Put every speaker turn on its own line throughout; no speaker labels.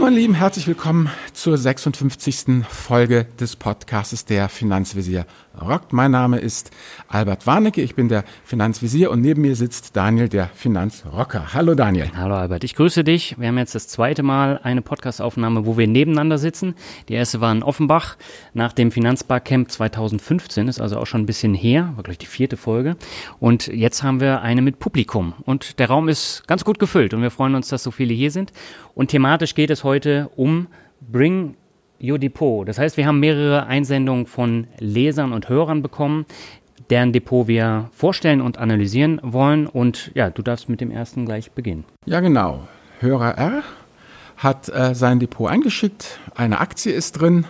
Hallo meine Lieben, herzlich willkommen zur 56. Folge des Podcasts der Finanzvisier rockt. Mein Name ist Albert Warnecke, ich bin der Finanzvisier und neben mir sitzt Daniel, der Finanzrocker. Hallo Daniel.
Hallo Albert, ich grüße dich. Wir haben jetzt das zweite Mal eine Podcastaufnahme, wo wir nebeneinander sitzen. Die erste war in Offenbach nach dem Finanzbarcamp 2015, ist also auch schon ein bisschen her, war gleich die vierte Folge. Und jetzt haben wir eine mit Publikum und der Raum ist ganz gut gefüllt und wir freuen uns, dass so viele hier sind. Und thematisch geht es heute um Bring Your Depot. Das heißt, wir haben mehrere Einsendungen von Lesern und Hörern bekommen, deren Depot wir vorstellen und analysieren wollen. Und ja, du darfst mit dem ersten gleich beginnen.
Ja, genau. Hörer R hat äh, sein Depot eingeschickt. Eine Aktie ist drin.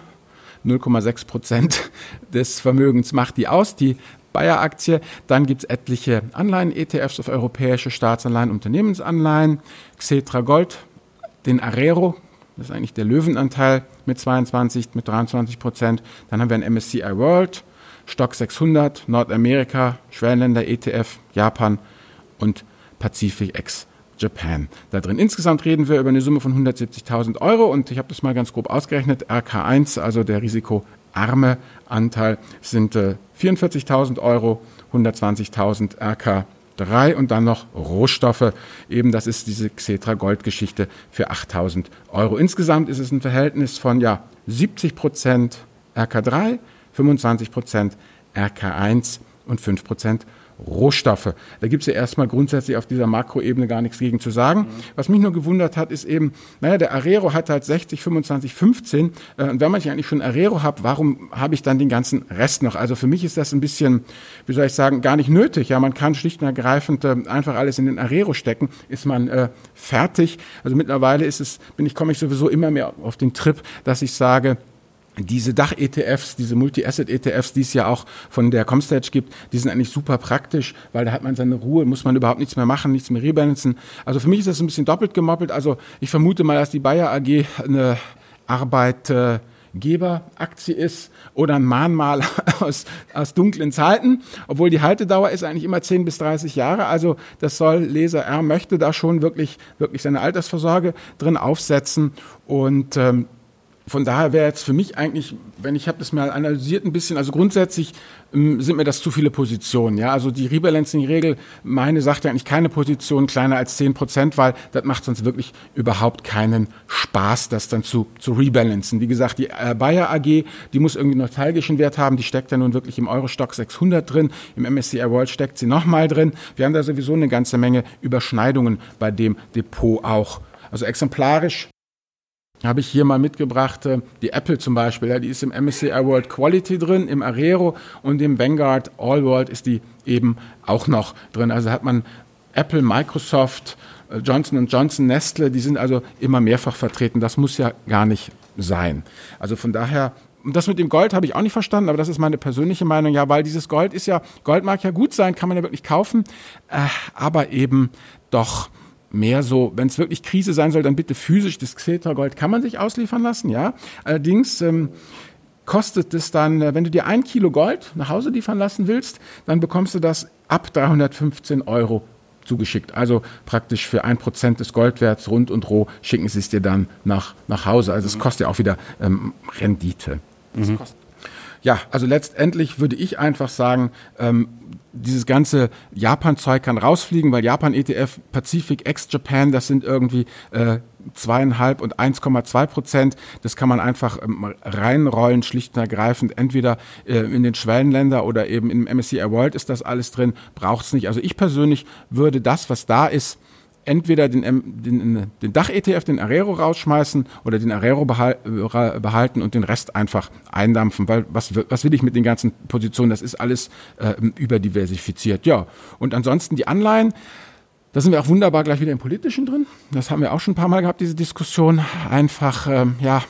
0,6 Prozent des Vermögens macht die aus. Die Bayer-Aktie. Dann gibt es etliche Anleihen-ETFs auf europäische Staatsanleihen, Unternehmensanleihen, Xetra Gold, den Arero, das ist eigentlich der Löwenanteil mit 22, mit 23 Prozent. Dann haben wir ein MSCI World, Stock 600, Nordamerika, Schwellenländer, ETF, Japan und Pacific X Japan da drin. Insgesamt reden wir über eine Summe von 170.000 Euro und ich habe das mal ganz grob ausgerechnet. RK1, also der risikoarme Anteil, sind äh, 44.000 Euro, 120.000 RK 3 und dann noch Rohstoffe. Eben, das ist diese Xetra Gold-Geschichte für 8000 Euro. Insgesamt ist es ein Verhältnis von ja, 70 Prozent RK3, 25 Prozent RK1 und 5 Prozent Rohstoffe. Da gibt es ja erstmal grundsätzlich auf dieser Makroebene gar nichts gegen zu sagen. Mhm. Was mich nur gewundert hat, ist eben, naja, der Arero hat halt 60, 25, 15. Äh, und wenn man ja eigentlich schon Arero hat, warum habe ich dann den ganzen Rest noch? Also für mich ist das ein bisschen, wie soll ich sagen, gar nicht nötig. Ja, man kann schlicht und ergreifend äh, einfach alles in den Arero stecken, ist man äh, fertig. Also mittlerweile ist es, bin ich, komme ich sowieso immer mehr auf den Trip, dass ich sage, diese Dach-ETFs, diese Multi-Asset-ETFs, die es ja auch von der Comstage gibt, die sind eigentlich super praktisch, weil da hat man seine Ruhe, muss man überhaupt nichts mehr machen, nichts mehr rebalancen. Also für mich ist das ein bisschen doppelt gemoppelt. Also ich vermute mal, dass die Bayer AG eine Arbeitgeberaktie ist oder ein Mahnmal aus, aus dunklen Zeiten, obwohl die Haltedauer ist eigentlich immer 10 bis 30 Jahre. Also das soll Leser R möchte da schon wirklich, wirklich seine Altersvorsorge drin aufsetzen und ähm, von daher wäre jetzt für mich eigentlich, wenn ich habe das mal analysiert ein bisschen, also grundsätzlich ähm, sind mir das zu viele Positionen. Ja, also die Rebalancing-Regel, meine sagt ja eigentlich keine Position kleiner als 10 Prozent, weil das macht sonst wirklich überhaupt keinen Spaß, das dann zu, zu rebalancen. Wie gesagt, die äh, Bayer AG, die muss irgendwie nostalgischen Wert haben, die steckt ja nun wirklich im Eurostock 600 drin, im MSCI World steckt sie nochmal drin. Wir haben da sowieso eine ganze Menge Überschneidungen bei dem Depot auch. Also exemplarisch habe ich hier mal mitgebracht, äh, die Apple zum Beispiel, ja, die ist im MSCI World Quality drin, im Arero und im Vanguard All World ist die eben auch noch drin. Also hat man Apple, Microsoft, äh, Johnson Johnson, Nestle, die sind also immer mehrfach vertreten. Das muss ja gar nicht sein. Also von daher das mit dem Gold habe ich auch nicht verstanden, aber das ist meine persönliche Meinung. Ja, weil dieses Gold ist ja, Gold mag ja gut sein, kann man ja wirklich kaufen, äh, aber eben doch mehr so, wenn es wirklich Krise sein soll, dann bitte physisch. Das Xetra-Gold kann man sich ausliefern lassen, ja. Allerdings ähm, kostet es dann, äh, wenn du dir ein Kilo Gold nach Hause liefern lassen willst, dann bekommst du das ab 315 Euro zugeschickt. Also praktisch für ein Prozent des Goldwerts rund und roh schicken sie es dir dann nach, nach Hause. Also es mhm. kostet ja auch wieder ähm, Rendite. Mhm. Ja, also letztendlich würde ich einfach sagen, ähm, dieses ganze Japan-Zeug kann rausfliegen, weil Japan-ETF, Pacific ex-Japan, das sind irgendwie äh, zweieinhalb und 1,2 Prozent. Das kann man einfach ähm, reinrollen, schlicht und ergreifend. Entweder äh, in den Schwellenländer oder eben im MSCI World ist das alles drin, braucht es nicht. Also ich persönlich würde das, was da ist, entweder den, den, den Dach-ETF, den Arero rausschmeißen oder den Arero behalten und den Rest einfach eindampfen, weil was, was will ich mit den ganzen Positionen? Das ist alles äh, überdiversifiziert. Ja, und ansonsten die Anleihen, da sind wir auch wunderbar gleich wieder im Politischen drin. Das haben wir auch schon ein paar Mal gehabt, diese Diskussion. Einfach, ähm, ja,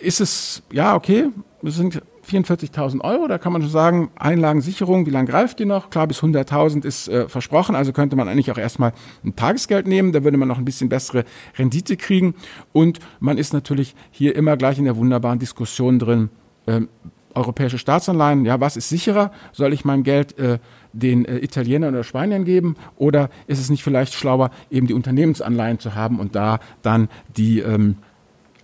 ist es, ja, okay, wir sind 44.000 Euro, da kann man schon sagen, Einlagensicherung, wie lange greift die noch? Klar, bis 100.000 ist äh, versprochen, also könnte man eigentlich auch erstmal ein Tagesgeld nehmen, da würde man noch ein bisschen bessere Rendite kriegen und man ist natürlich hier immer gleich in der wunderbaren Diskussion drin, ähm, europäische Staatsanleihen, ja, was ist sicherer? Soll ich mein Geld äh, den äh, Italienern oder Spaniern geben oder ist es nicht vielleicht schlauer, eben die Unternehmensanleihen zu haben und da dann die ähm,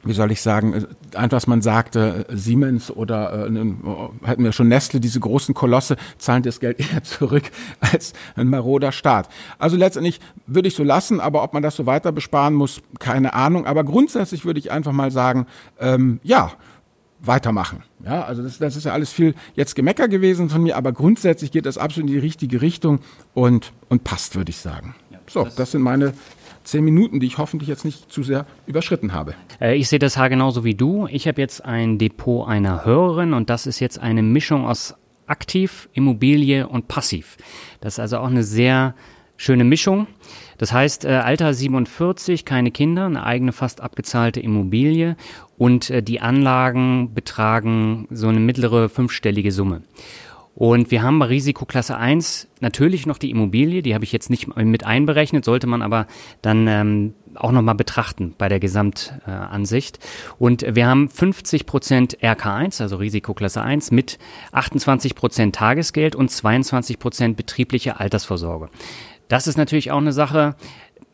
wie soll ich sagen, äh, einfach, was man sagte, äh, Siemens oder äh, hatten wir schon Nestle, diese großen Kolosse zahlen das Geld eher zurück als ein maroder Staat. Also letztendlich würde ich so lassen, aber ob man das so weiter besparen muss, keine Ahnung. Aber grundsätzlich würde ich einfach mal sagen, ähm, ja, weitermachen. Ja, also das, das ist ja alles viel jetzt Gemecker gewesen von mir, aber grundsätzlich geht das absolut in die richtige Richtung und, und passt, würde ich sagen. Ja, so, das, das sind meine zehn Minuten, die ich hoffentlich jetzt nicht zu sehr überschritten habe.
Äh, ich sehe das Haar genauso wie du. Ich habe jetzt ein Depot einer Hörerin und das ist jetzt eine Mischung aus aktiv, Immobilie und passiv. Das ist also auch eine sehr schöne Mischung. Das heißt, äh, Alter 47, keine Kinder, eine eigene fast abgezahlte Immobilie und äh, die Anlagen betragen so eine mittlere fünfstellige Summe. Und wir haben bei Risikoklasse 1 natürlich noch die Immobilie, die habe ich jetzt nicht mit einberechnet, sollte man aber dann ähm, auch nochmal betrachten bei der Gesamtansicht. Und wir haben 50 Prozent RK1, also Risikoklasse 1, mit 28 Prozent Tagesgeld und 22 Prozent betriebliche Altersvorsorge. Das ist natürlich auch eine Sache,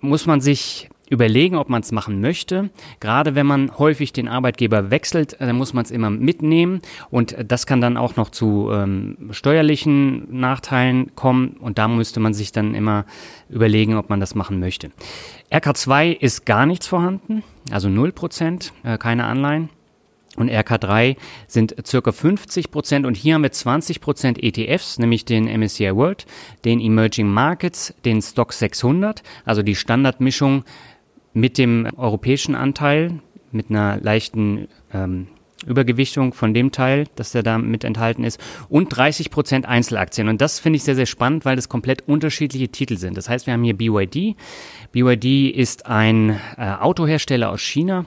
muss man sich überlegen, ob man es machen möchte. Gerade wenn man häufig den Arbeitgeber wechselt, dann muss man es immer mitnehmen und das kann dann auch noch zu ähm, steuerlichen Nachteilen kommen und da müsste man sich dann immer überlegen, ob man das machen möchte. RK2 ist gar nichts vorhanden, also 0%, äh, keine Anleihen. Und RK3 sind circa 50 Prozent und hier haben wir 20 Prozent ETFs, nämlich den MSCI World, den Emerging Markets, den Stock 600, also die Standardmischung mit dem europäischen Anteil, mit einer leichten ähm, Übergewichtung von dem Teil, dass der da mit enthalten ist, und 30 Prozent Einzelaktien. Und das finde ich sehr, sehr spannend, weil das komplett unterschiedliche Titel sind. Das heißt, wir haben hier BYD. BYD ist ein äh, Autohersteller aus China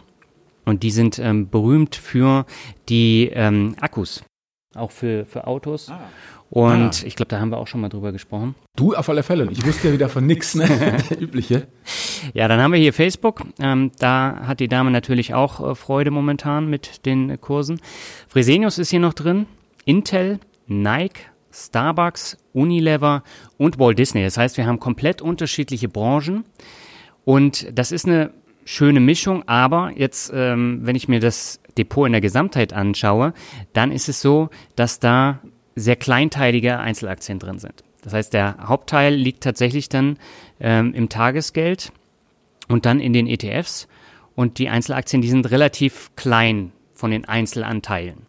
und die sind ähm, berühmt für die ähm, Akkus, auch für, für Autos. Ah. Und ah. ich glaube, da haben wir auch schon mal drüber gesprochen.
Du auf alle Fälle. Ich wusste ja wieder von nix, ne? Übliche.
Ja, dann haben wir hier Facebook. Ähm, da hat die Dame natürlich auch äh, Freude momentan mit den äh, Kursen. Fresenius ist hier noch drin. Intel, Nike, Starbucks, Unilever und Walt Disney. Das heißt, wir haben komplett unterschiedliche Branchen. Und das ist eine schöne Mischung, aber jetzt, ähm, wenn ich mir das Depot in der Gesamtheit anschaue, dann ist es so, dass da sehr kleinteilige Einzelaktien drin sind. Das heißt, der Hauptteil liegt tatsächlich dann ähm, im Tagesgeld und dann in den ETFs. Und die Einzelaktien, die sind relativ klein von den Einzelanteilen.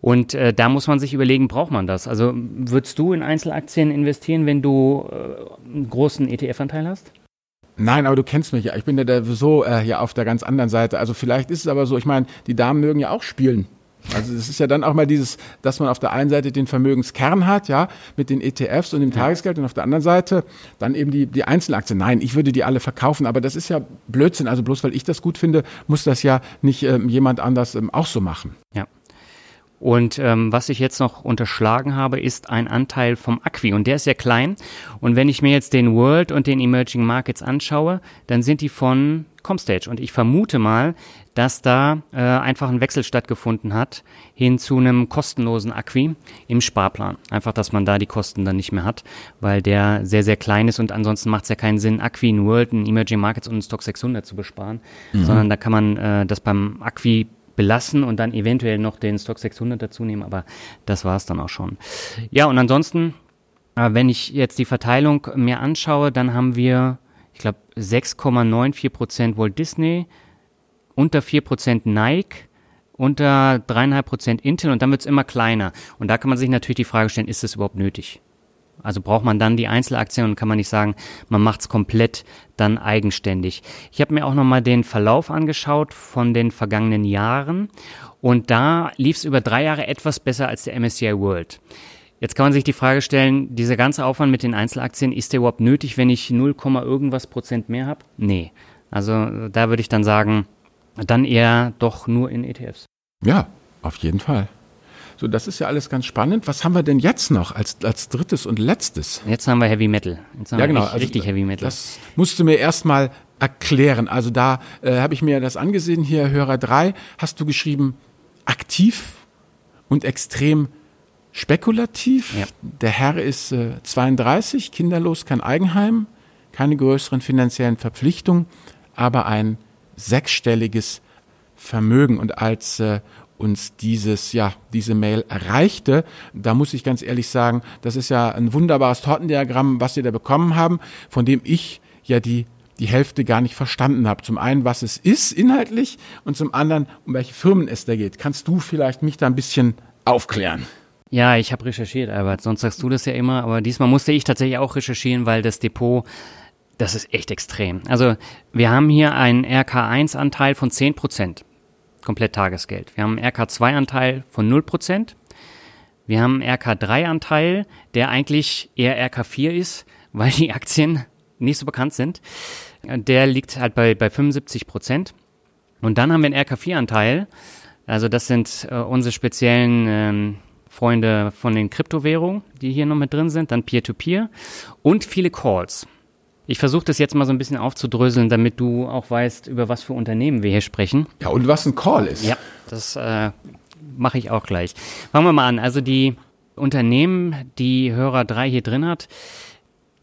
Und äh, da muss man sich überlegen, braucht man das? Also würdest du in Einzelaktien investieren, wenn du äh, einen großen ETF-Anteil hast?
Nein, aber du kennst mich ja. Ich bin ja da so äh, hier auf der ganz anderen Seite. Also vielleicht ist es aber so, ich meine, die Damen mögen ja auch spielen. Also es ist ja dann auch mal dieses, dass man auf der einen Seite den Vermögenskern hat, ja, mit den ETFs und dem Tagesgeld und auf der anderen Seite dann eben die, die Einzelaktien. Nein, ich würde die alle verkaufen, aber das ist ja Blödsinn. Also bloß weil ich das gut finde, muss das ja nicht ähm, jemand anders ähm, auch so machen.
Ja. Und ähm, was ich jetzt noch unterschlagen habe, ist ein Anteil vom Acqui und der ist sehr klein. Und wenn ich mir jetzt den World und den Emerging Markets anschaue, dann sind die von Comstage. Und ich vermute mal, dass da äh, einfach ein Wechsel stattgefunden hat hin zu einem kostenlosen Acqui im Sparplan. Einfach, dass man da die Kosten dann nicht mehr hat, weil der sehr, sehr klein ist und ansonsten macht es ja keinen Sinn, Acqui, in World, in Emerging Markets und in Stock 600 zu besparen, mhm. sondern da kann man äh, das beim Acqui belassen und dann eventuell noch den Stock 600 dazu nehmen, aber das war es dann auch schon. Ja, und ansonsten, äh, wenn ich jetzt die Verteilung mir anschaue, dann haben wir, ich glaube, 6,94 Prozent Walt Disney, unter 4 Prozent Nike, unter 3,5 Prozent Intel und dann wird es immer kleiner. Und da kann man sich natürlich die Frage stellen, ist das überhaupt nötig? Also braucht man dann die Einzelaktien und kann man nicht sagen, man macht es komplett dann eigenständig. Ich habe mir auch nochmal den Verlauf angeschaut von den vergangenen Jahren und da lief es über drei Jahre etwas besser als der MSCI World. Jetzt kann man sich die Frage stellen, dieser ganze Aufwand mit den Einzelaktien, ist der überhaupt nötig, wenn ich 0, irgendwas Prozent mehr habe? Nee. Also da würde ich dann sagen, dann eher doch nur in ETFs.
Ja, auf jeden Fall. So, das ist ja alles ganz spannend. Was haben wir denn jetzt noch als, als drittes und letztes?
Jetzt haben wir Heavy Metal. Jetzt haben
ja, genau. Also,
richtig Heavy Metal.
Das musst du mir erstmal erklären. Also da äh, habe ich mir das angesehen, hier Hörer 3, hast du geschrieben, aktiv und extrem spekulativ.
Ja.
Der Herr ist äh, 32, kinderlos, kein Eigenheim, keine größeren finanziellen Verpflichtungen, aber ein sechsstelliges Vermögen. Und als äh, uns dieses, ja, diese Mail erreichte, da muss ich ganz ehrlich sagen, das ist ja ein wunderbares Tortendiagramm, was wir da bekommen haben, von dem ich ja die die Hälfte gar nicht verstanden habe. Zum einen, was es ist inhaltlich und zum anderen, um welche Firmen es da geht. Kannst du vielleicht mich da ein bisschen aufklären?
Ja, ich habe recherchiert, Albert. Sonst sagst du das ja immer, aber diesmal musste ich tatsächlich auch recherchieren, weil das Depot, das ist echt extrem. Also wir haben hier einen RK1-Anteil von 10 Prozent, komplett Tagesgeld. Wir haben einen RK2-Anteil von 0 Prozent. Wir haben einen RK3-Anteil, der eigentlich eher RK4 ist, weil die Aktien nicht so bekannt sind. Der liegt halt bei, bei 75 Prozent. Und dann haben wir einen RK4-Anteil. Also das sind äh, unsere speziellen ähm, Freunde von den Kryptowährungen, die hier noch mit drin sind, dann Peer-to-Peer -Peer und viele Calls. Ich versuche das jetzt mal so ein bisschen aufzudröseln, damit du auch weißt, über was für Unternehmen wir hier sprechen.
Ja, und was ein Call ist.
Ja, das äh, mache ich auch gleich. Fangen wir mal an. Also die Unternehmen, die Hörer 3 hier drin hat,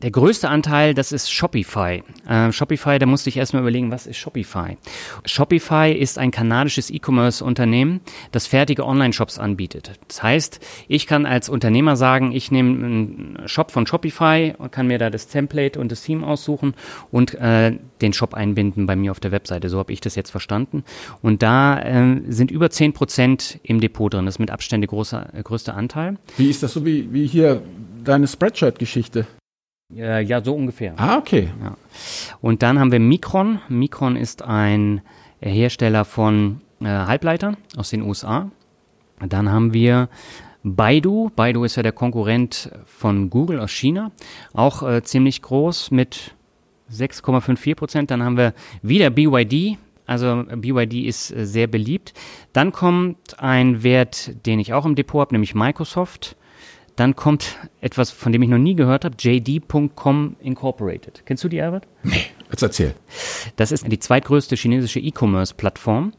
der größte Anteil, das ist Shopify. Äh, Shopify, da musste ich erstmal überlegen, was ist Shopify? Shopify ist ein kanadisches E-Commerce-Unternehmen, das fertige Online-Shops anbietet. Das heißt, ich kann als Unternehmer sagen, ich nehme einen Shop von Shopify und kann mir da das Template und das Theme aussuchen und äh, den Shop einbinden bei mir auf der Webseite. So habe ich das jetzt verstanden. Und da äh, sind über 10 Prozent im Depot drin. Das ist mit Abstand der große, größte Anteil.
Wie ist das so wie, wie hier deine Spreadshirt-Geschichte?
Äh, ja, so ungefähr.
Ah, okay.
Ja. Und dann haben wir Micron. Micron ist ein Hersteller von äh, Halbleitern aus den USA. Dann haben wir Baidu. Baidu ist ja der Konkurrent von Google aus China. Auch äh, ziemlich groß mit 6,54 Prozent. Dann haben wir wieder BYD. Also BYD ist äh, sehr beliebt. Dann kommt ein Wert, den ich auch im Depot habe, nämlich Microsoft. Dann kommt etwas, von dem ich noch nie gehört habe, JD.com Incorporated. Kennst du die, Albert?
Nee, jetzt erzähl.
Das ist die zweitgrößte chinesische E-Commerce-Plattform,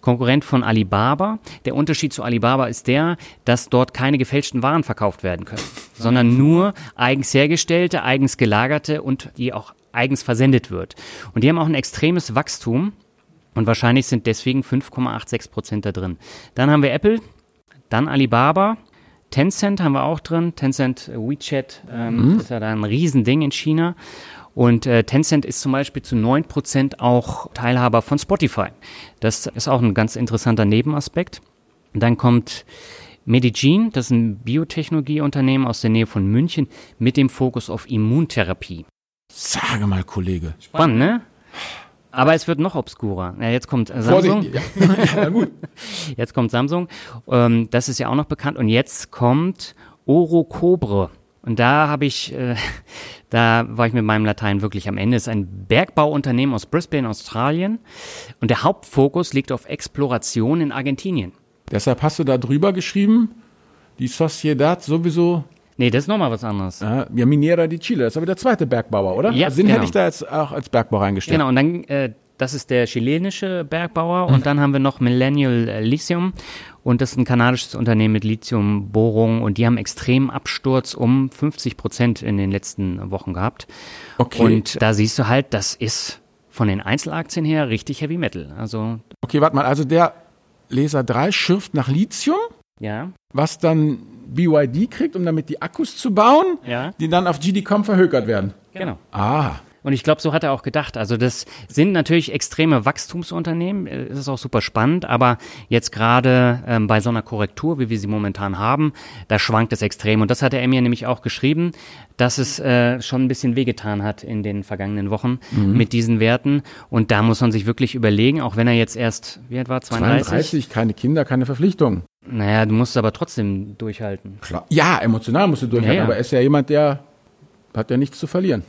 Konkurrent von Alibaba. Der Unterschied zu Alibaba ist der, dass dort keine gefälschten Waren verkauft werden können, sondern nur eigens hergestellte, eigens gelagerte und die auch eigens versendet wird. Und die haben auch ein extremes Wachstum und wahrscheinlich sind deswegen 5,86 Prozent da drin. Dann haben wir Apple, dann Alibaba, Tencent haben wir auch drin. Tencent äh, WeChat ähm, mhm. ist ja da ein Riesending in China. Und äh, Tencent ist zum Beispiel zu 9% auch Teilhaber von Spotify. Das ist auch ein ganz interessanter Nebenaspekt. dann kommt Medigene, das ist ein Biotechnologieunternehmen aus der Nähe von München mit dem Fokus auf Immuntherapie.
Sage mal, Kollege.
Spannend, ne? Aber es wird noch obskurer. Ja, jetzt kommt Samsung. Ja. ja, gut. Jetzt kommt Samsung. Ähm, das ist ja auch noch bekannt. Und jetzt kommt Orocobre. Und da habe ich, äh, da war ich mit meinem Latein wirklich am Ende. Es ist ein Bergbauunternehmen aus Brisbane, Australien. Und der Hauptfokus liegt auf Exploration in Argentinien.
Deshalb hast du da drüber geschrieben, die Sociedad sowieso
Nee, das ist nochmal was anderes.
Ja, Minera di Chile, das ist aber der zweite Bergbauer, oder?
Ja,
also den
genau.
hätte ich da jetzt auch als Bergbauer reingestellt.
Genau, und dann, äh, das ist der chilenische Bergbauer mhm. und dann haben wir noch Millennial Lithium und das ist ein kanadisches Unternehmen mit Lithiumbohrung und die haben extremen Absturz um 50 Prozent in den letzten Wochen gehabt. Okay. Und da siehst du halt, das ist von den Einzelaktien her richtig Heavy Metal. Also
okay, warte mal, also der Laser 3 schürft nach Lithium?
Ja.
Was dann BYD kriegt, um damit die Akkus zu bauen,
ja.
die dann auf GDCOM verhökert werden.
Genau.
Ah.
Und ich glaube, so hat er auch gedacht. Also das sind natürlich extreme Wachstumsunternehmen. Es ist auch super spannend, aber jetzt gerade ähm, bei so einer Korrektur, wie wir sie momentan haben, da schwankt es extrem. Und das hat er mir nämlich auch geschrieben, dass es äh, schon ein bisschen wehgetan hat in den vergangenen Wochen mhm. mit diesen Werten. Und da muss man sich wirklich überlegen, auch wenn er jetzt erst, wie alt war, 32?
32, keine Kinder, keine Verpflichtung.
Naja, du musst aber trotzdem durchhalten.
Klar. Ja, emotional musst du durchhalten, ja, ja. aber er ist ja jemand, der hat ja nichts zu verlieren.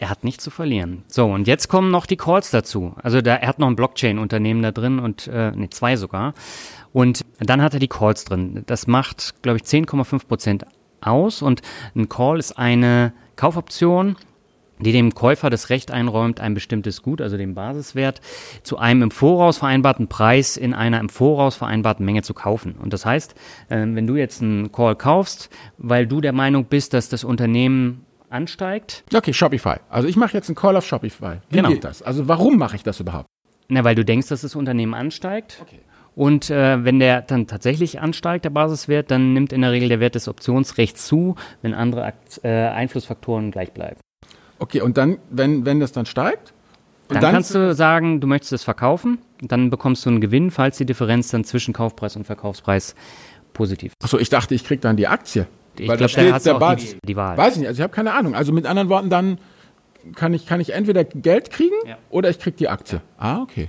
Er hat nichts zu verlieren. So, und jetzt kommen noch die Calls dazu. Also da, er hat noch ein Blockchain-Unternehmen da drin und, äh, ne, zwei sogar. Und dann hat er die Calls drin. Das macht, glaube ich, 10,5 Prozent aus. Und ein Call ist eine Kaufoption die dem Käufer das Recht einräumt, ein bestimmtes Gut, also den Basiswert, zu einem im Voraus vereinbarten Preis in einer im Voraus vereinbarten Menge zu kaufen. Und das heißt, äh, wenn du jetzt einen Call kaufst, weil du der Meinung bist, dass das Unternehmen ansteigt.
Okay, Shopify. Also ich mache jetzt einen Call auf Shopify. Wie
Genau.
geht das? Also warum mache ich das überhaupt?
Na, weil du denkst, dass das Unternehmen ansteigt.
Okay.
Und äh, wenn der dann tatsächlich ansteigt, der Basiswert, dann nimmt in der Regel der Wert des Optionsrechts zu, wenn andere Akt, äh, Einflussfaktoren gleich bleiben.
Okay, und dann, wenn, wenn das dann steigt? Und
Dann, kannst du sagen, du möchtest es verkaufen, dann bekommst du einen Gewinn, falls die Differenz dann zwischen Kaufpreis und Verkaufspreis positiv ist.
Achso, ich dachte, ich krieg dann die Aktie.
Ich
Weil da
glaube, da
steht der Bad.
die, die Wahl.
Weiß ich nicht, also ich habe keine Ahnung. Also mit anderen Worten, dann kann ich, kann ich entweder Geld kriegen
Ja.
oder ich krieg die Aktie. Ah, okay.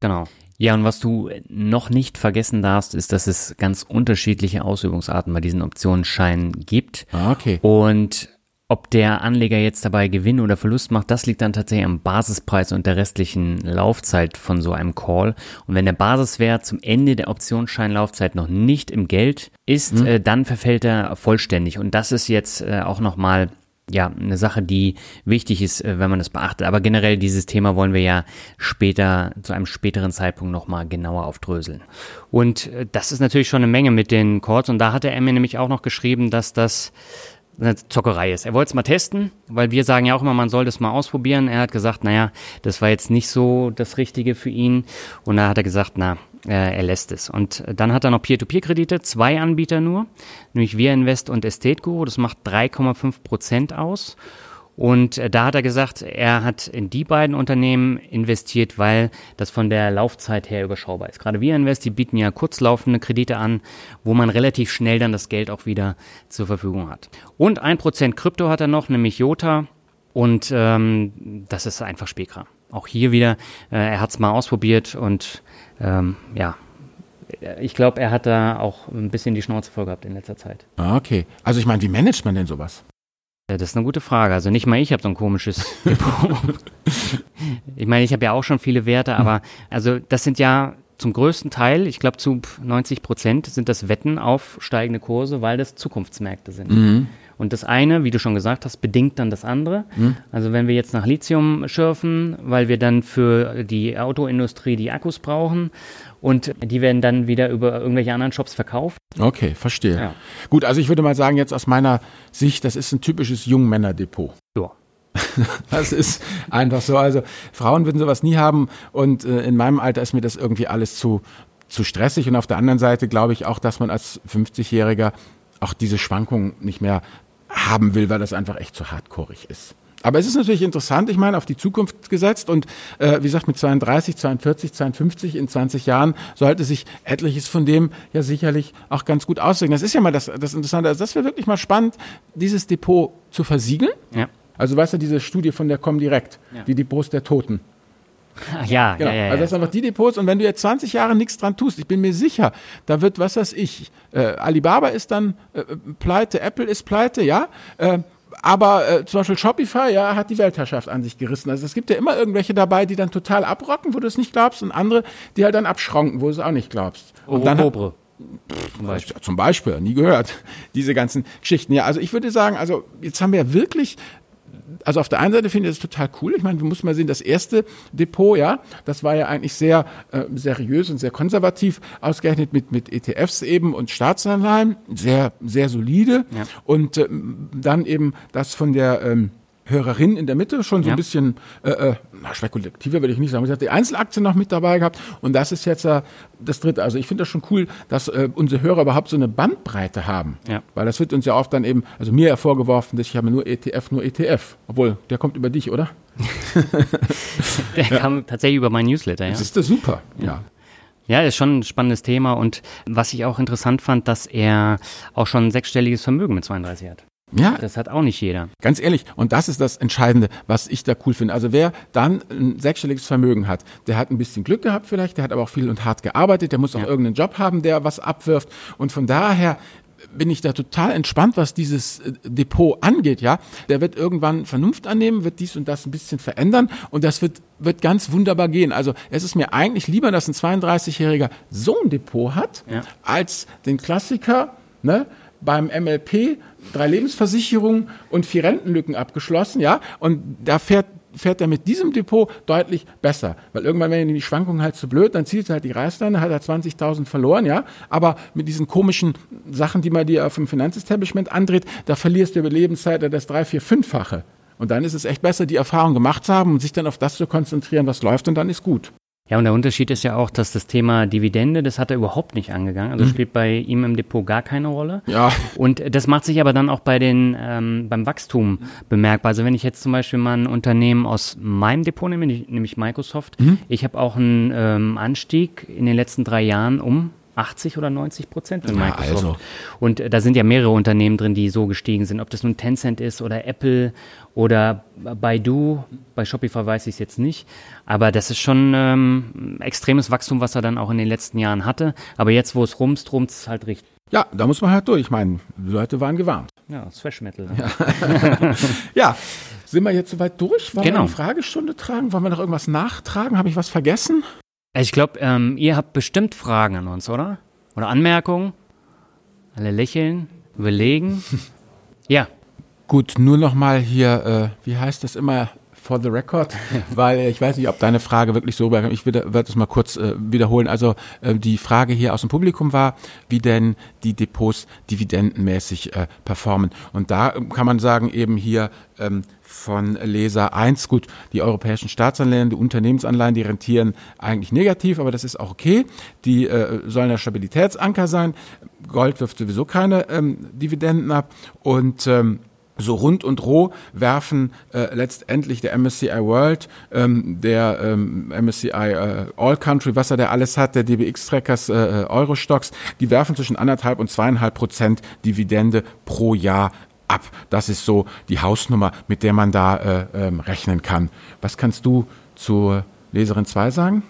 Genau. Ja, und was du noch nicht vergessen darfst, ist, dass es ganz unterschiedliche Ausübungsarten bei diesen Optionsscheinen gibt.
Ah, okay.
Und ob der Anleger jetzt dabei Gewinn oder Verlust macht, das liegt dann tatsächlich am Basispreis und der restlichen Laufzeit von so einem Call. Und wenn der Basiswert zum Ende der Optionsscheinlaufzeit noch nicht im Geld ist, äh, dann verfällt er vollständig. Und das ist jetzt äh, auch nochmal ja, eine Sache, die wichtig ist, äh, wenn man das beachtet. Aber generell dieses Thema wollen wir ja später, zu einem späteren Zeitpunkt nochmal genauer aufdröseln. Und äh, das ist natürlich schon eine Menge mit den Calls. Und da hat er mir nämlich auch noch geschrieben, dass das eine Zockerei ist. Er wollte es mal testen, weil wir sagen ja auch immer, man soll das mal ausprobieren. Er hat gesagt, naja, das war jetzt nicht so das Richtige für ihn. Und da hat er gesagt, na, äh, er lässt es. Und dann hat er noch Peer-to-Peer-Kredite, zwei Anbieter nur, nämlich Wir Invest und Estate Guru. Das macht 3,5 Prozent aus. Und äh, da hat er gesagt, er hat in die beiden Unternehmen investiert, weil das von der Laufzeit her überschaubar ist. Gerade wir Invest, die bieten ja kurzlaufende Kredite an, wo man relativ schnell dann das Geld auch wieder zur Verfügung hat. Und ein Prozent Krypto hat er noch, nämlich Jota. Und ähm, das ist einfach Spielkram. Auch hier wieder, äh, er hat es mal ausprobiert und ähm, ja, ich glaube, er hat da auch ein bisschen die Schnauze voll gehabt in letzter Zeit.
Ah, okay. Also ich meine, wie managt man denn sowas?
Ja, das ist eine gute Frage. Also nicht mal ich habe so ein komisches Depot. ich meine, ich habe ja auch schon viele Werte, aber also das sind ja zum größten Teil, ich glaube zu 90 Prozent, sind das Wetten auf steigende Kurse, weil das Zukunftsmärkte sind. Und das eine, wie du schon gesagt hast, bedingt dann das andere. Also wenn wir jetzt nach Lithium schürfen, weil wir dann für die Autoindustrie die Akkus brauchen und die werden dann wieder über irgendwelche anderen Shops verkauft.
Okay, verstehe.
Ja.
Gut, also ich würde mal sagen, jetzt aus meiner Sicht, das ist ein typisches Jungmännerdepot.
Ja.
Das ist einfach so. Also Frauen würden sowas nie haben und äh, in meinem Alter ist mir das irgendwie alles zu, zu stressig. Und auf der anderen Seite glaube ich auch, dass man als 50-Jähriger auch diese Schwankungen nicht mehr haben will, weil das einfach echt zu hardcoreig ist. Aber es ist natürlich interessant, ich meine, auf die Zukunft gesetzt und äh, wie gesagt, mit 32, 42, 52 in 20 Jahren sollte sich etliches von dem ja sicherlich auch ganz gut aussehen. Das ist ja mal das, das Interessante. Also das wäre wirklich mal spannend, dieses Depot zu versiegeln.
Ja.
Also weißt du, diese Studie von der Comdirect,
Ja.
die Depots der Toten.
Ja,
Genau.
ja, ja, ja.
Also das sind einfach die Depots und wenn du jetzt 20 Jahre nichts dran tust, ich bin mir sicher, da wird, was weiß ich, äh, Alibaba ist dann äh, pleite, Apple ist pleite, ja, äh, aber äh, zum Beispiel Shopify, ja, hat die Weltherrschaft an sich gerissen. Also es gibt ja immer irgendwelche dabei, die dann total abrocken, wo du es nicht glaubst und andere, die halt dann abschranken, wo du es auch nicht glaubst. Und dann hat-
Obre. Zum Beispiel.
Zum Beispiel, nie gehört. Diese ganzen Geschichten. Ja, also ich würde sagen, also jetzt haben wir ja wirklich, also auf der einen Seite finde ich das total cool. Ich meine, du musst mal sehen, das erste Depot, ja, das war ja eigentlich sehr äh, seriös und sehr konservativ ausgerechnet mit, mit ETFs eben und Staatsanleihen. Sehr, sehr solide.
Ja.
Und ähm, dann eben das von der, ähm, Hörerin in der Mitte, schon so
Ja.
ein bisschen äh, äh, na, spekulativer würde ich nicht sagen. Sie hat die Einzelaktien noch mit dabei gehabt und das ist jetzt äh, das dritte. Also ich finde das schon cool, dass äh, unsere Hörer überhaupt so eine Bandbreite haben.
Ja.
Weil das wird uns ja oft dann eben, also mir ja vorgeworfen, dass ich habe nur ETF, nur ETF. Obwohl, der kommt über dich, oder?
Der kam tatsächlich über mein Newsletter, ja.
Das ist das super. Ja.
Ja, ist schon ein spannendes Thema und was ich auch interessant fand, dass er auch schon ein sechsstelliges Vermögen mit 32 hat.
Ja,
Das hat auch nicht jeder.
Ganz ehrlich, und das ist das Entscheidende, was ich da cool finde. Also wer dann ein sechsstelliges Vermögen hat, der hat ein bisschen Glück gehabt vielleicht, der hat aber auch viel und hart gearbeitet, der muss auch
Ja.
irgendeinen Job haben, der was abwirft. Und von daher bin ich da total entspannt, was dieses äh, Depot angeht, ja. Der wird irgendwann Vernunft annehmen, wird dies und das ein bisschen verändern und das wird, wird ganz wunderbar gehen. Also es ist mir eigentlich lieber, dass ein 32-Jähriger so ein Depot hat,
Ja.
als den Klassiker, ne, beim MLP drei Lebensversicherungen und vier Rentenlücken abgeschlossen, ja, und da fährt fährt er mit diesem Depot deutlich besser. Weil irgendwann werden die Schwankungen halt zu blöd, dann zieht er halt die Reißleine, hat er 20.000 verloren, ja. Aber mit diesen komischen Sachen, die man dir auf dem Finanzestablishment andreht, da verlierst du über Lebenszeit das drei, vier, fünffache. Und dann ist es echt besser, die Erfahrung gemacht zu haben und sich dann auf das zu konzentrieren, was läuft und dann ist gut.
Ja, und der Unterschied ist ja auch, dass das Thema Dividende, das hat er überhaupt nicht angegangen. Also mhm. spielt bei ihm im Depot gar keine Rolle.
Ja.
Und das macht sich aber dann auch bei den, ähm, beim Wachstum bemerkbar. Also wenn ich jetzt zum Beispiel mal ein Unternehmen aus meinem Depot nehme, nämlich Microsoft, mhm. ich habe auch einen ähm, Anstieg in den letzten drei Jahren um 80 oder 90 Prozent
in Microsoft. Ja, also.
Und äh, da sind ja mehrere Unternehmen drin, die so gestiegen sind. Ob das nun Tencent ist oder Apple oder Baidu. Bei Shopify weiß ich es jetzt nicht. Aber das ist schon ähm, extremes Wachstum, was er dann auch in den letzten Jahren hatte. Aber jetzt, wo es rumst, rumst es halt richtig.
Ja, da muss man halt durch. Ich meine, Leute waren gewarnt.
Ja, Thrash Metal.
Ne? Ja. ja. Sind wir jetzt soweit durch?
Wollen genau. wir
eine Fragestunde tragen? Wollen wir noch irgendwas nachtragen? Habe ich was vergessen?
Ich glaube, ähm, ihr habt bestimmt Fragen an uns, oder? Oder Anmerkungen? Alle lächeln, überlegen. ja.
Gut, nur noch mal hier, äh, wie heißt das immer, for the record, weil ich weiß nicht, ob deine Frage wirklich so war. Ich werde es mal kurz äh, wiederholen. Also äh, die Frage hier aus dem Publikum war, wie denn die Depots dividendenmäßig äh, performen. Und da kann man sagen, eben hier ähm, von Leser 1, gut, die europäischen Staatsanleihen, die Unternehmensanleihen, die rentieren eigentlich negativ, aber das ist auch okay. Die äh, sollen ja Stabilitätsanker sein. Gold wirft sowieso keine ähm, Dividenden ab und ähm, so rund und roh werfen äh, letztendlich der MSCI World, ähm, der ähm, MSCI äh, All Country, was er da alles hat, der DBX-Trackers, äh, äh, Eurostocks, die werfen zwischen anderthalb und zweieinhalb Prozent Dividende pro Jahr ab. Das ist so die Hausnummer, mit der man da äh, ähm, rechnen kann. Was kannst du zur Leserin 2 sagen?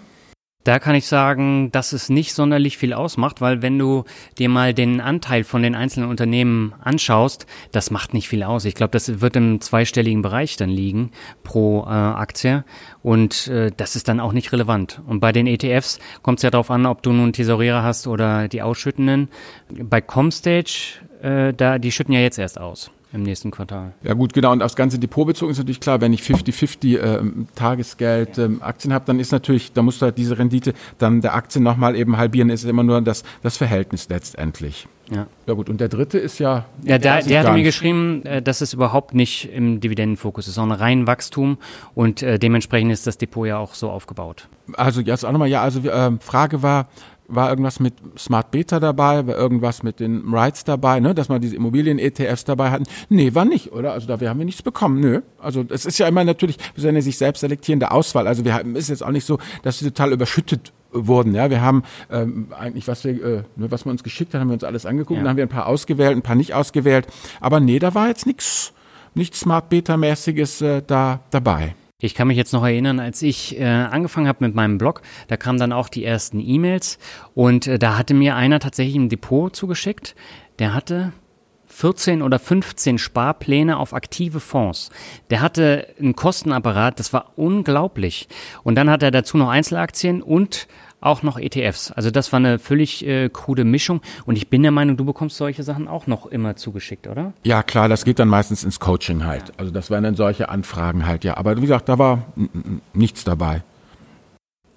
Da kann ich sagen, dass es nicht sonderlich viel ausmacht, weil wenn du dir mal den Anteil von den einzelnen Unternehmen anschaust, das macht nicht viel aus. Ich glaube, das wird im zweistelligen Bereich dann liegen pro äh, Aktie und äh, das ist dann auch nicht relevant. Und bei den ETFs kommt es ja darauf an, ob du nun Tesorierer hast oder die ausschüttenden. Bei Comstage, äh, da die schütten ja jetzt erst aus im nächsten Quartal.
Ja gut, genau. Und aufs ganze Depot bezogen ist natürlich klar, wenn ich 50-50 äh, Tagesgeld ähm, Aktien habe, dann ist natürlich, da musst du halt diese Rendite dann der Aktien nochmal eben halbieren, ist immer nur das, das Verhältnis letztendlich.
Ja.
ja gut, und der dritte ist ja.
Ja, der, der hat mir geschrieben, äh, dass es überhaupt nicht im Dividendenfokus ist, sondern rein Wachstum und äh, dementsprechend ist das Depot ja auch so aufgebaut.
Also jetzt auch nochmal, ja, also äh, Frage war, war irgendwas mit Smart Beta dabei, war irgendwas mit den Rights dabei, ne, dass man diese Immobilien-ETFs dabei hatten. Nee, war nicht, oder? Also dafür haben wir nichts bekommen, nö. Also es ist ja immer natürlich, wir sind ja sich selbst selektierende Auswahl. Also wir haben, ist jetzt auch nicht so, dass sie total überschüttet wurden. Ja, wir haben ähm, eigentlich, was wir, äh, ne, was man uns geschickt hat, haben wir uns alles angeguckt. Ja. Dann haben wir ein paar ausgewählt, ein paar nicht ausgewählt. Aber nee, da war jetzt nichts, nichts Smart Beta-mäßiges äh, da dabei.
Ich kann mich jetzt noch erinnern, als ich äh, angefangen habe mit meinem Blog, da kamen dann auch die ersten E-Mails und äh, da hatte mir einer tatsächlich ein Depot zugeschickt. Der hatte 14 oder 15 Sparpläne auf aktive Fonds. Der hatte einen Kostenapparat, das war unglaublich. Und dann hat er dazu noch Einzelaktien und auch noch ETFs. Also das war eine völlig äh, krude Mischung. Und ich bin der Meinung, du bekommst solche Sachen auch noch immer zugeschickt, oder?
Ja, klar, das geht dann meistens ins Coaching halt. Also das wären dann solche Anfragen halt, ja. Aber wie gesagt, da war nichts dabei.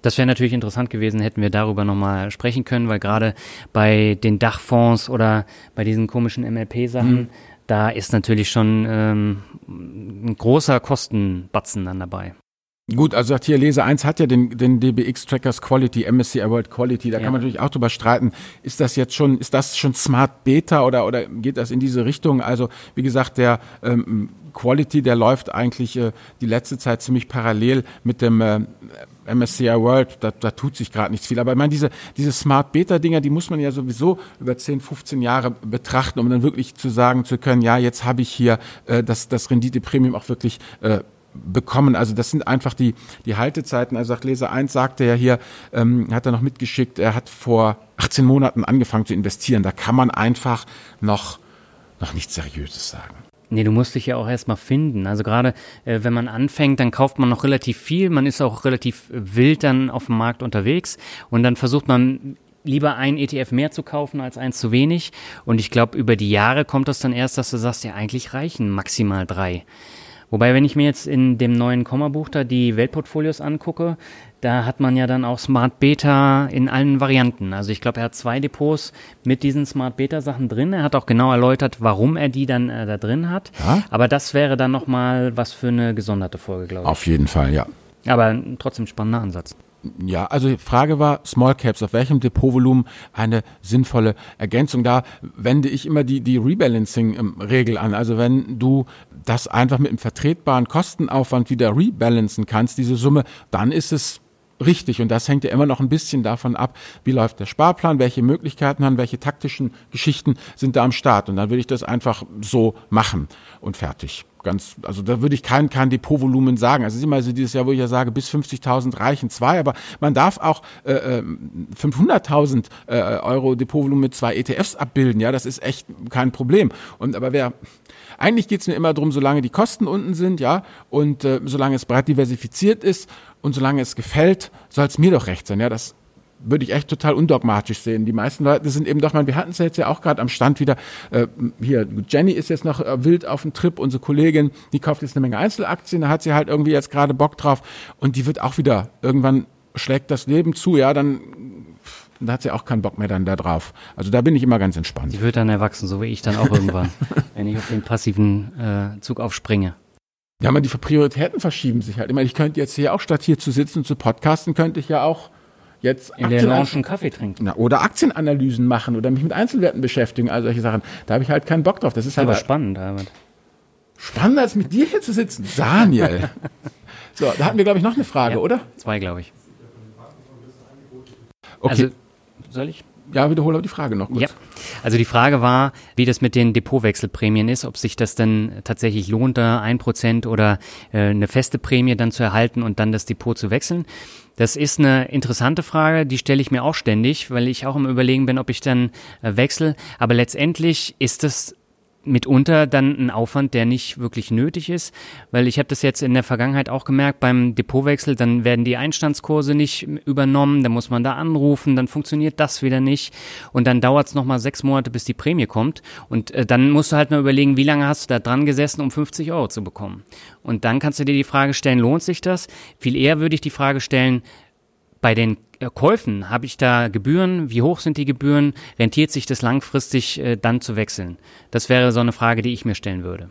Das wäre natürlich interessant gewesen, hätten wir darüber nochmal sprechen können, weil gerade bei den Dachfonds oder bei diesen komischen MLP-Sachen, mhm. da ist natürlich schon ähm, ein großer Kostenbatzen dann dabei.
Gut, also sagt hier, Leser 1 hat ja den, den DBX Trackers Quality, MSCI World Quality. Da ja. kann man natürlich auch drüber streiten. Ist das jetzt schon, ist das schon Smart Beta oder, oder geht das in diese Richtung? Also, wie gesagt, der ähm, Quality, der läuft eigentlich äh, die letzte Zeit ziemlich parallel mit dem äh, MSCI World. Da, da tut sich gerade nichts viel. Aber ich meine, diese, diese Smart Beta Dinger, die muss man ja sowieso über 10, 15 Jahre betrachten, um dann wirklich zu sagen zu können, ja, jetzt habe ich hier äh, das, das Rendite Premium auch wirklich äh, bekommen. Also das sind einfach die, die Haltezeiten. Also sagt Leser 1 sagte ja hier, ähm, hat er noch mitgeschickt, er hat vor 18 Monaten angefangen zu investieren. Da kann man einfach noch, noch nichts Seriöses sagen.
Nee, du musst dich ja auch erstmal finden. Also gerade äh, wenn man anfängt, dann kauft man noch relativ viel, man ist auch relativ wild dann auf dem Markt unterwegs und dann versucht man lieber ein ETF mehr zu kaufen als eins zu wenig. Und ich glaube, über die Jahre kommt das dann erst, dass du sagst, ja, eigentlich reichen maximal drei. Wobei, wenn ich mir jetzt in dem neuen Kommabuch da die Weltportfolios angucke, da hat man ja dann auch Smart Beta in allen Varianten. Also ich glaube, er hat zwei Depots mit diesen Smart Beta Sachen drin. Er hat auch genau erläutert, warum er die dann äh, da drin hat. Ja? Aber das wäre dann nochmal was für eine gesonderte Folge, glaube ich.
Auf jeden Fall, ja.
Aber trotzdem spannender Ansatz.
Ja, also die Frage war Small Caps, auf welchem Depotvolumen eine sinnvolle Ergänzung. Da wende ich immer die, die Rebalancing-Regel an. Also wenn du das einfach mit einem vertretbaren Kostenaufwand wieder rebalancen kannst, diese Summe, dann ist es richtig. Und das hängt ja immer noch ein bisschen davon ab, wie läuft der Sparplan, welche Möglichkeiten haben, welche taktischen Geschichten sind da am Start. Und dann würde ich das einfach so machen und fertig ganz, also da würde ich kein, kein Depotvolumen sagen. Also es ist immer so dieses Jahr, wo ich ja sage, bis 50.000 reichen zwei, aber man darf auch äh, 500.000 äh, äh, Euro Depotvolumen mit zwei ETFs abbilden. Ja, das ist echt kein Problem. Und aber wer eigentlich geht's mir immer darum, solange die Kosten unten sind, ja, und äh, solange es breit diversifiziert ist und solange es gefällt, soll es mir doch recht sein. Ja, das würde ich echt total undogmatisch sehen. Die meisten Leute sind eben doch mal, wir hatten es jetzt ja auch gerade am Stand wieder, äh, hier, Jenny ist jetzt noch äh, wild auf dem Trip, unsere Kollegin, die kauft jetzt eine Menge Einzelaktien, da hat sie halt irgendwie jetzt gerade Bock drauf und die wird auch wieder, irgendwann schlägt das Leben zu, ja, dann da hat sie auch keinen Bock mehr dann da drauf. Also da bin ich immer ganz entspannt.
Die wird dann erwachsen, so wie ich dann auch irgendwann, wenn ich auf den passiven äh, Zug aufspringe.
Ja, aber die Prioritäten verschieben sich halt. Ich meine, ich könnte jetzt hier auch statt hier zu sitzen und zu podcasten, könnte ich ja auch jetzt
in der Lounge einen Kaffee trinken.
Na, oder Aktienanalysen machen oder mich mit Einzelwerten beschäftigen, all solche Sachen. Da habe ich halt keinen Bock drauf. Das ist halt
aber spannend, David.
Spannender als mit dir hier zu sitzen. Daniel. so, da hatten wir, glaube ich, noch eine Frage, ja, oder?
Zwei, glaube ich.
Okay. Also, soll ich? Ja, wiederhole aber die Frage noch kurz. Ja,
also die Frage war, wie das mit den Depotwechselprämien ist, ob sich das dann tatsächlich lohnt, da ein Prozent oder äh, eine feste Prämie dann zu erhalten und dann das Depot zu wechseln. Das ist eine interessante Frage, die stelle ich mir auch ständig, weil ich auch im Überlegen bin, ob ich dann äh, wechsle. Aber letztendlich ist es mitunter dann ein Aufwand, der nicht wirklich nötig ist, weil ich habe das jetzt in der Vergangenheit auch gemerkt beim Depotwechsel, dann werden die Einstandskurse nicht übernommen, dann muss man da anrufen, dann funktioniert das wieder nicht und dann dauert es nochmal sechs Monate, bis die Prämie kommt und äh, dann musst du halt mal überlegen, wie lange hast du da dran gesessen, um 50 Euro zu bekommen und dann kannst du dir die Frage stellen, lohnt sich das? Viel eher würde ich die Frage stellen, bei den Käufen habe ich da Gebühren? Wie hoch sind die Gebühren? Rentiert sich das langfristig äh, dann zu wechseln? Das wäre so eine Frage, die ich mir stellen würde.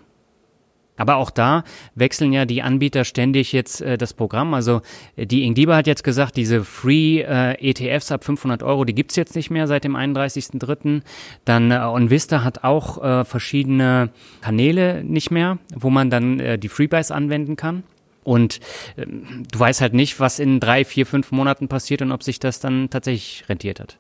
Aber auch da wechseln ja die Anbieter ständig jetzt äh, das Programm. Also äh, die Ingdiba hat jetzt gesagt, diese Free äh, ETFs ab 500 Euro, die gibt's jetzt nicht mehr seit dem 31.03. Dann äh, OnVista hat auch äh, verschiedene Kanäle nicht mehr, wo man dann äh, die Freebuys anwenden kann. Und ähm, du weißt halt nicht, was in drei, vier, fünf Monaten passiert und ob sich das dann tatsächlich rentiert hat.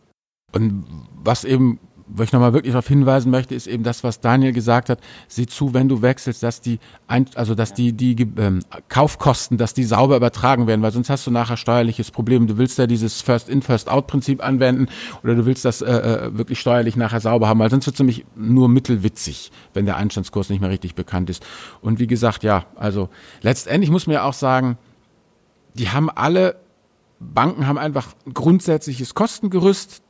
Und was eben wo ich nochmal wirklich darauf hinweisen möchte, ist eben das, was Daniel gesagt hat. Sieh zu, wenn du wechselst, dass die, ein, also dass die, die ähm, Kaufkosten, dass die sauber übertragen werden, weil sonst hast du nachher steuerliches Problem. Du willst ja dieses First-in, First-out-Prinzip anwenden oder du willst das äh, äh, wirklich steuerlich nachher sauber haben, weil sonst wird es nämlich nur mittelwitzig, wenn der Einstandskurs nicht mehr richtig bekannt ist. Und wie gesagt, ja, also letztendlich muss man ja auch sagen, die haben alle Banken haben einfach grundsätzliches Kostengerüst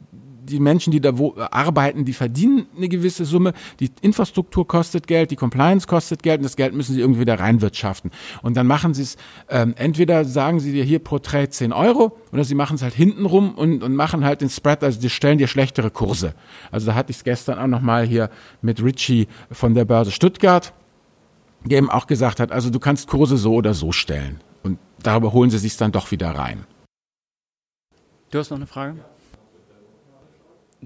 die Menschen, die da wo, arbeiten, die verdienen eine gewisse Summe. Die Infrastruktur kostet Geld, die Compliance kostet Geld und das Geld müssen sie irgendwie wieder reinwirtschaften. Und dann machen sie es, ähm, entweder sagen sie dir hier pro Trade 10 Euro oder sie machen es halt hintenrum und, und machen halt den Spread, also die stellen dir schlechtere Kurse. Also da hatte ich es gestern auch nochmal hier mit Richie von der Börse Stuttgart, der eben auch gesagt hat, also du kannst Kurse so oder so stellen. Und darüber holen sie sich dann doch wieder rein.
Du hast noch eine Frage?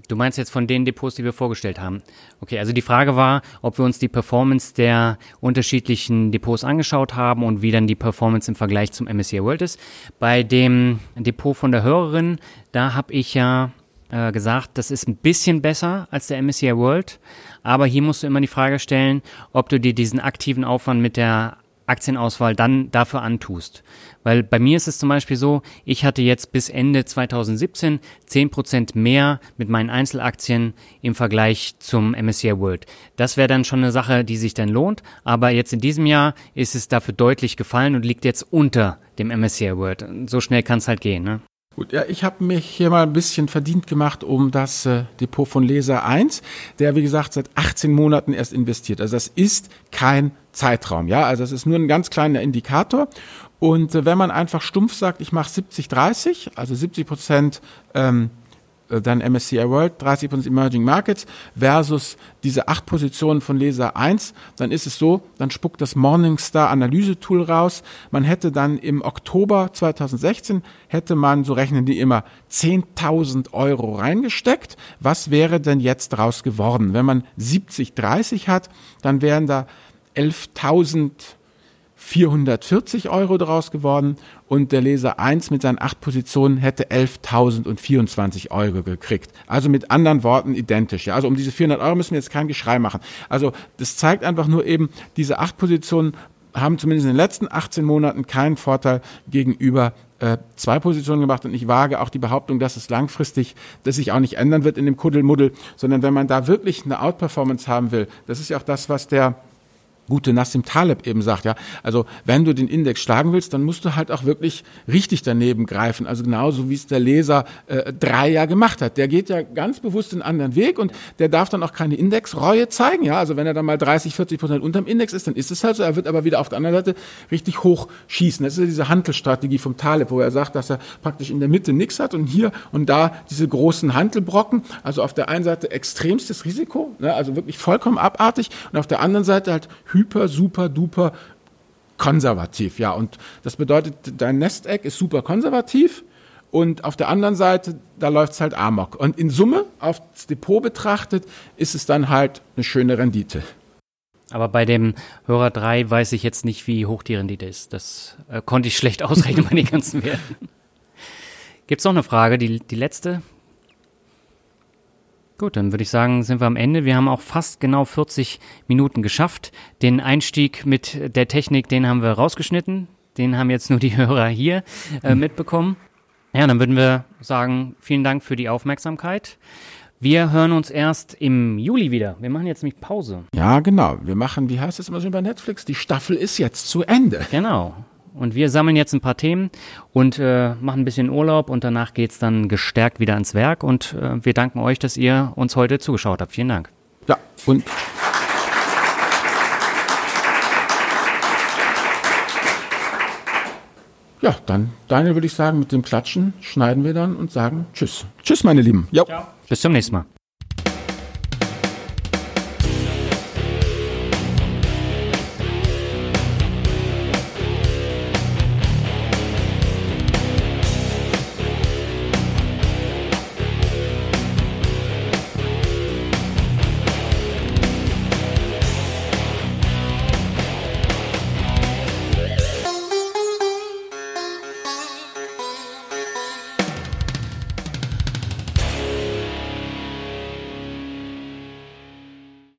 Du meinst jetzt von den Depots, die wir vorgestellt haben. Okay, also die Frage war, ob wir uns die Performance der unterschiedlichen Depots angeschaut haben und wie dann die Performance im Vergleich zum MSCI World ist. Bei dem Depot von der Hörerin, da habe ich ja äh, gesagt, das ist ein bisschen besser als der MSCI World, aber hier musst du immer die Frage stellen, ob du dir diesen aktiven Aufwand mit der Aktienauswahl dann dafür antust. Weil bei mir ist es zum Beispiel so, ich hatte jetzt bis Ende 2017 10% mehr mit meinen Einzelaktien im Vergleich zum MSCI World. Das wäre dann schon eine Sache, die sich dann lohnt. Aber jetzt in diesem Jahr ist es dafür deutlich gefallen und liegt jetzt unter dem MSCI World. So schnell kann es halt gehen. Ne?
Gut, ja, ich habe mich hier mal ein bisschen verdient gemacht um das äh, Depot von Leser 1, der wie gesagt seit 18 Monaten erst investiert. Also das ist kein Zeitraum, ja, also es ist nur ein ganz kleiner Indikator. Und äh, wenn man einfach stumpf sagt, ich mache 70-30, also 70 Prozent ähm, äh, dann MSCI World, 30 Emerging Markets versus diese acht Positionen von Leser 1, dann ist es so, dann spuckt das Morningstar Analyse Tool raus. Man hätte dann im Oktober 2016 hätte man, so rechnen die immer, 10.000 Euro reingesteckt. Was wäre denn jetzt daraus geworden? Wenn man 70, 30 hat, dann wären da 11.000 440 Euro daraus geworden und der Leser 1 mit seinen acht Positionen hätte 11.024 Euro gekriegt. Also mit anderen Worten identisch. Ja. Also um diese 400 Euro müssen wir jetzt kein Geschrei machen. Also das zeigt einfach nur eben, diese acht Positionen haben zumindest in den letzten 18 Monaten keinen Vorteil gegenüber äh, zwei Positionen gemacht und ich wage auch die Behauptung, dass es langfristig, dass sich auch nicht ändern wird in dem Kuddelmuddel, sondern wenn man da wirklich eine Outperformance haben will, das ist ja auch das, was der gute Nassim Taleb eben sagt, ja, also wenn du den Index schlagen willst, dann musst du halt auch wirklich richtig daneben greifen, also genauso wie es der Leser äh, drei ja gemacht hat. Der geht ja ganz bewusst einen anderen Weg und der darf dann auch keine Indexreue zeigen, ja, also wenn er dann mal 30, 40 Prozent unterm Index ist, dann ist es halt so, er wird aber wieder auf der anderen Seite richtig hoch schießen. Das ist ja diese Handelstrategie vom Taleb, wo er sagt, dass er praktisch in der Mitte nichts hat und hier und da diese großen Handelbrocken, also auf der einen Seite extremstes Risiko, ne, also wirklich vollkommen abartig und auf der anderen Seite halt hyper, super, duper konservativ. Ja, und das bedeutet, dein Nesteck ist super konservativ und auf der anderen Seite, da läuft es halt amok. Und in Summe, aufs Depot betrachtet, ist es dann halt eine schöne Rendite.
Aber bei dem Hörer 3 weiß ich jetzt nicht, wie hoch die Rendite ist. Das äh, konnte ich schlecht ausrechnen bei den ganzen Werten. Gibt es noch eine Frage, die, die letzte? Gut, dann würde ich sagen, sind wir am Ende. Wir haben auch fast genau 40 Minuten geschafft. Den Einstieg mit der Technik, den haben wir rausgeschnitten. Den haben jetzt nur die Hörer hier äh, mitbekommen. Ja, dann würden wir sagen, vielen Dank für die Aufmerksamkeit. Wir hören uns erst im Juli wieder. Wir machen jetzt nämlich Pause.
Ja, genau. Wir machen, wie heißt es immer so bei Netflix? Die Staffel ist jetzt zu Ende.
Genau. Und wir sammeln jetzt ein paar Themen und äh, machen ein bisschen Urlaub und danach geht's dann gestärkt wieder ans Werk. Und äh, wir danken euch, dass ihr uns heute zugeschaut habt. Vielen Dank.
Ja, und Ja, dann, Daniel, würde ich sagen, mit dem Klatschen schneiden wir dann und sagen Tschüss. Tschüss, meine Lieben.
Jo. Ciao. Bis zum nächsten Mal.